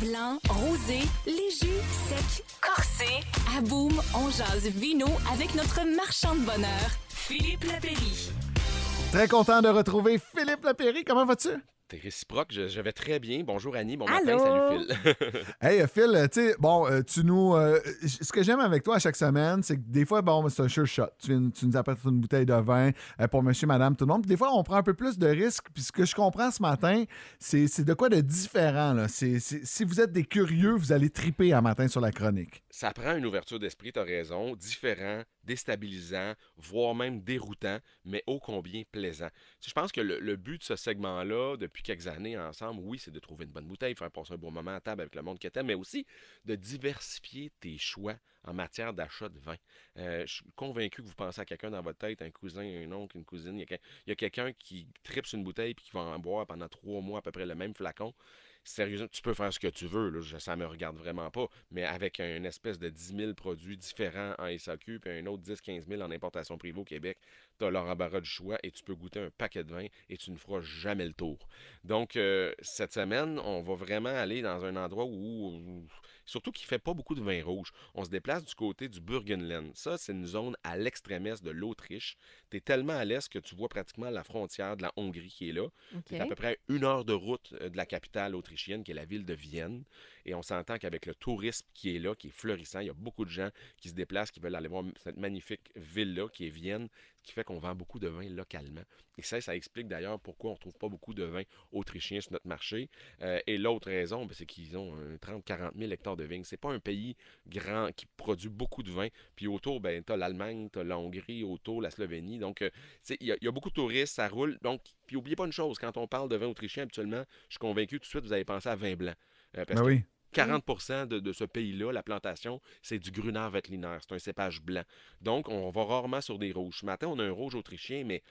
Blanc, rosé, léger, sec, corsé. À Boom, on jase vino avec notre marchand de bonheur, Philippe Lapéry. Très content de retrouver Philippe Lapéry. Comment vas-tu? T'es réciproque, je, je vais très bien. Bonjour Annie, bon Allô? matin, salut Phil. Hey euh, Phil, euh, tu sais, bon, euh, tu nous. euh, ce que j'aime avec toi à chaque semaine, c'est que des fois, bon, c'est un sure shot. Tu, viens- tu nous apportes une bouteille de vin euh, pour monsieur, madame, tout le monde. Puis des fois, on prend un peu plus de risques. Puis ce que je comprends ce matin, c'est c'est de quoi de différent. Là? Si vous êtes des curieux, vous allez triper un matin sur la chronique. Ça prend une ouverture d'esprit, t'as raison, différent, déstabilisant, voire même déroutant, mais ô combien plaisant. Tu sais, Je pense que le, le but de ce segment-là, depuis quelques années ensemble, oui, c'est de trouver une bonne bouteille, faire passer un bon moment à table avec le monde que t'aimes, mais aussi de diversifier tes choix en matière d'achat de vin. Euh, je suis convaincu que vous pensez à quelqu'un dans votre tête, un cousin, un oncle, une cousine, il y a, quelqu'un qui tripe une bouteille puis qui va en boire pendant trois mois à peu près le même flacon. Sérieusement, tu peux faire ce que tu veux, là, ça me regarde vraiment pas, mais avec une espèce de 10 000 produits différents en SAQ, puis un autre 10-15 000 en importation privée au Québec, tu as leur embarras du choix et tu peux goûter un paquet de vin et tu ne feras jamais le tour. Donc, euh, cette semaine, on va vraiment aller dans un endroit où- surtout qu'il fait pas beaucoup de vin rouge. On se déplace du côté du Burgenland. Ça, c'est une zone à l'extrême est de l'Autriche. Tu es tellement à l'est que tu vois pratiquement la frontière de la Hongrie qui est là. C'est à peu près une heure de route euh, de la capitale autrichienne, qui est la ville de Vienne. Et on s'entend qu'avec le tourisme qui est là, qui est florissant, il y a beaucoup de gens qui se déplacent, qui veulent aller voir cette magnifique ville-là, qui est Vienne, ce qui fait qu'on vend beaucoup de vin localement. Et ça, ça explique d'ailleurs pourquoi on ne trouve pas beaucoup de vin autrichien sur notre marché. Euh, et l'autre raison, ben, c'est qu'ils ont 30-40 000 hectares de vignes. C'est pas un pays grand qui produit beaucoup de vin. Puis autour, ben, tu as l'Allemagne, tu as la Hongrie, autour, la Slovénie. Donc, euh, il y, a- il y a beaucoup de touristes, ça roule. Donc, puis oubliez pas une chose, quand on parle de vin autrichien, habituellement, je suis convaincu tout de suite, vous allez penser à vin blanc. Euh, parce Ben que oui. 40 de, de ce pays-là, la plantation, c'est du Gruner Veltliner. C'est un cépage blanc. Donc, on va rarement sur des rouges. Ce matin, on a un rouge autrichien, mais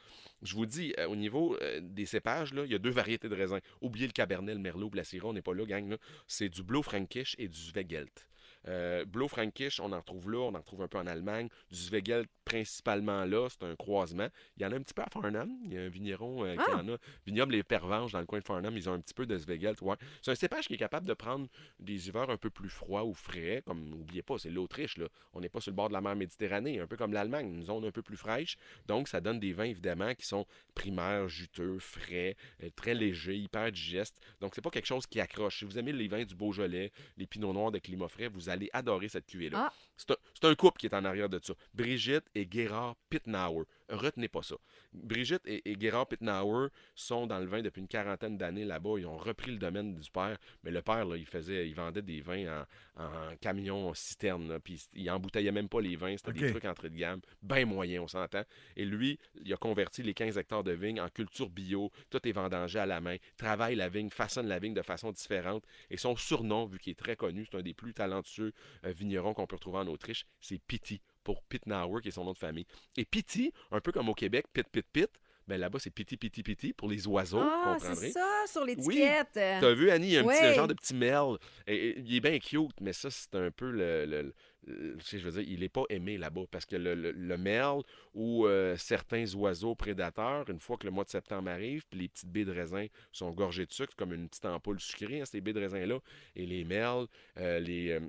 je vous dis, euh, au niveau euh, des cépages, là, il y a deux variétés de raisins. Oubliez le Cabernet, le Merlot, le Syrah, on n'est pas là, gang. C'est du Blue Frankish et du Zweigelt. Euh, Blue Frankish, on en retrouve là, on en retrouve un peu en Allemagne. Du Zweigelt, principalement là, c'est un croisement. Il y en a un petit peu à Farnham. Il y a un vigneron euh, qui Ah! en a. Vignoble Les Pervenches, dans le coin de Farnham, ils ont un petit peu de Zweigelt. Ouais. C'est un cépage qui est capable de prendre des hivers un peu plus froids ou frais. Comme, n'oubliez pas, c'est l'Autriche. Là. On n'est pas sur le bord de la mer Méditerranée, un peu comme l'Allemagne, une zone un peu plus fraîche. Donc, ça donne des vins, évidemment, qui sont primaires, juteux, frais, euh, très légers, hyper digestes. Donc, c'est pas quelque chose qui accroche. Si vous aimez les vins du Beaujolais, les Pinots Noirs de climat frais, vous allez adorer cette cuvée-là. Ah. C'est un, couple qui est en arrière de ça. Brigitte et Gerard Pittenauer. Retenez pas ça. Brigitte et, et Gerard Pittenauer sont dans le vin depuis une quarantaine d'années là-bas. Ils ont repris le domaine du père. Mais le père, là, il faisait, il vendait des vins en, en camion citerne. là, Puis il embouteillait même pas les vins. C'était des trucs entrée de gamme. Bien moyen, on s'entend. Et lui, il a converti les 15 hectares de vigne en culture bio. Tout est vendangé à la main. Travaille la vigne, façonne la vigne de façon différente. Et son surnom, vu qu'il est très connu, c'est un des plus talentueux euh, vignerons qu'on peut retrouver en Autriche, c'est Pity, pour Pittenauer, qui est son nom de famille. Et Pity, un peu comme au Québec, Pit, Pit, Pit, ben là-bas, c'est Pity, Pity, Pity pour les oiseaux, Ah, c'est ça, sur l'étiquette. T'as vu, Annie, il y a un, petit, un genre de petit merle. Et, et il est bien cute, mais ça, c'est un peu le. le- le- je veux dire, il n'est pas aimé là-bas parce que le, le- le merle ou euh, certains oiseaux prédateurs, une fois que le mois de septembre arrive, puis les petites baies de raisin sont gorgées de sucre, comme une petite ampoule sucrée, hein, ces baies de raisin-là, et les merles, euh, les. euh,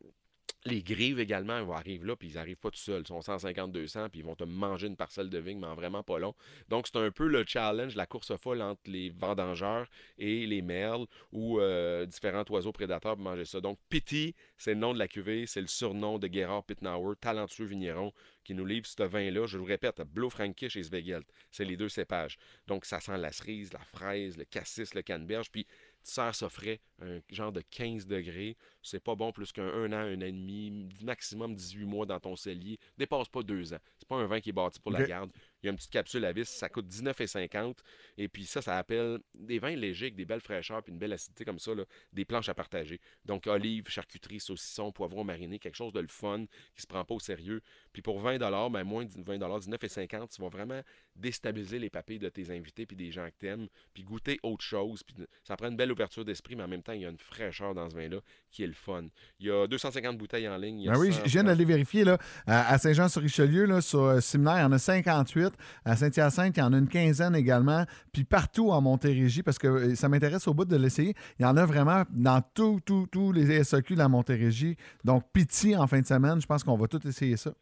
les grives également, ils arriver là, puis ils n'arrivent pas tout seuls. Ils sont 150-200, puis ils vont te manger une parcelle de vigne, mais en vraiment pas long. Donc, c'est un peu le challenge, la course folle entre les vendangeurs et les merles ou euh, différents oiseaux prédateurs pour manger ça. Donc, Pity, c'est le nom de la cuvée, c'est le surnom de Gerard Pittenauer, talentueux vigneron, qui nous livre ce vin-là. Je vous répète, Blue Frankish et Zweigelt, c'est les deux cépages. Donc, ça sent la cerise, la fraise, le cassis, le canneberge, puis tu sers ça frais, un genre de 15 degrés. C'est pas bon plus qu'un un an, un an et demi, maximum 18 mois dans ton cellier. Dépasse pas deux ans. C'est pas un vin qui est bâti pour la garde. Il y a une petite capsule à vis, ça coûte 19,50. Et puis ça, ça appelle des vins légers avec des belles fraîcheurs puis une belle acidité comme ça, là, des planches à partager. Donc olives, charcuterie, saucisson, poivron mariné, quelque chose de le fun qui se prend pas au sérieux. Puis pour 20 ben moins de 20 19,50 tu vas vraiment déstabiliser les papilles de tes invités puis des gens que t'aimes, puis goûter autre chose. Puis ça prend une belle ouverture d'esprit, mais en même temps, il y a une fraîcheur dans ce vin-là qui est le fun. Il y a 250 bouteilles en ligne. il y a Ben oui, 100 je viens d'aller vérifier là, à à Saint-Jean-sur-Richelieu, là, sur euh, Séminaire, il y en a 58. À Saint-Hyacinthe, il y en a une quinzaine également. Puis partout en Montérégie, parce que euh, ça m'intéresse au bout de l'essayer. Il y en a vraiment dans tous, tous, tous les SAQ de la Montérégie. Donc, pitié en fin de semaine. Je pense qu'on va tout essayer ça.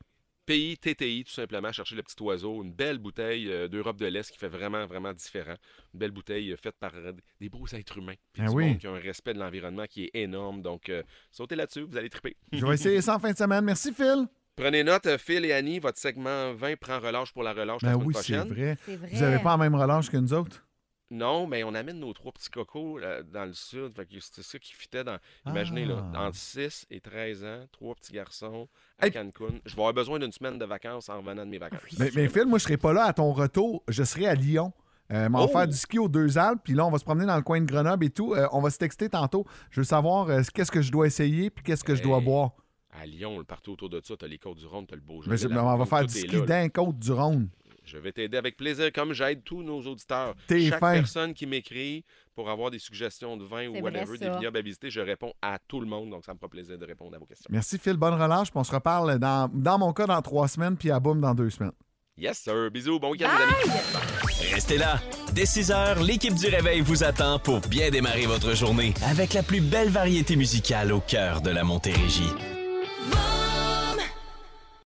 Pays TTI, tout simplement, chercher le petit oiseau, une belle bouteille euh, d'Europe de l'Est qui fait vraiment, vraiment différent. Une belle bouteille euh, faite par euh, des beaux êtres humains. Puis Ah du oui. monde qui a un respect de l'environnement qui est énorme. Donc, sautez là-dessus, vous allez triper. Je vais essayer ça en fin de semaine. Merci, Phil. Prenez note, euh, Phil et Annie, votre segment 20 prend relâche pour la relâche la Ben semaine oui, c'est prochaine. vrai. C'est vrai. Vous n'avez pas la même relâche que nous autres? Non, mais on amène nos trois petits cocos là, dans le sud. C'est ça qui fitait dans. Imaginez, là, Ah. entre 6 et 13 ans, trois petits garçons à Hey. Cancun. Je vais avoir besoin d'une semaine de vacances en revenant de mes vacances. Mais, mais Phil, moi, je serai pas là à ton retour. Je serai à Lyon. Euh, on va Oh! faire du ski aux deux Alpes, puis là, on va se promener dans le coin de Grenoble et tout. Euh, on va se texter tantôt. Je veux savoir euh, qu'est-ce que je dois essayer, puis qu'est-ce que je dois boire? À Lyon, le partout autour de ça, t'as les côtes du Rhône, t'as le beau Mais mais on va faire du ski d'un côte du Rhône. Je vais t'aider avec plaisir, comme j'aide tous nos auditeurs. T'es Chaque fin. personne qui m'écrit pour avoir des suggestions de vin ou whatever, des vignobles à visiter, je réponds à tout le monde. Donc, ça me fera plaisir de répondre à vos questions. Merci, Phil. Bonne relâche, puis on se reparle dans, dans mon cas dans trois semaines, puis à Boum dans deux semaines. Yes, sir. Bisous. Bon week-end, les amis. Restez là. Dès 6 heures, l'équipe du Réveil vous attend pour bien démarrer votre journée avec la plus belle variété musicale au cœur de la Montérégie.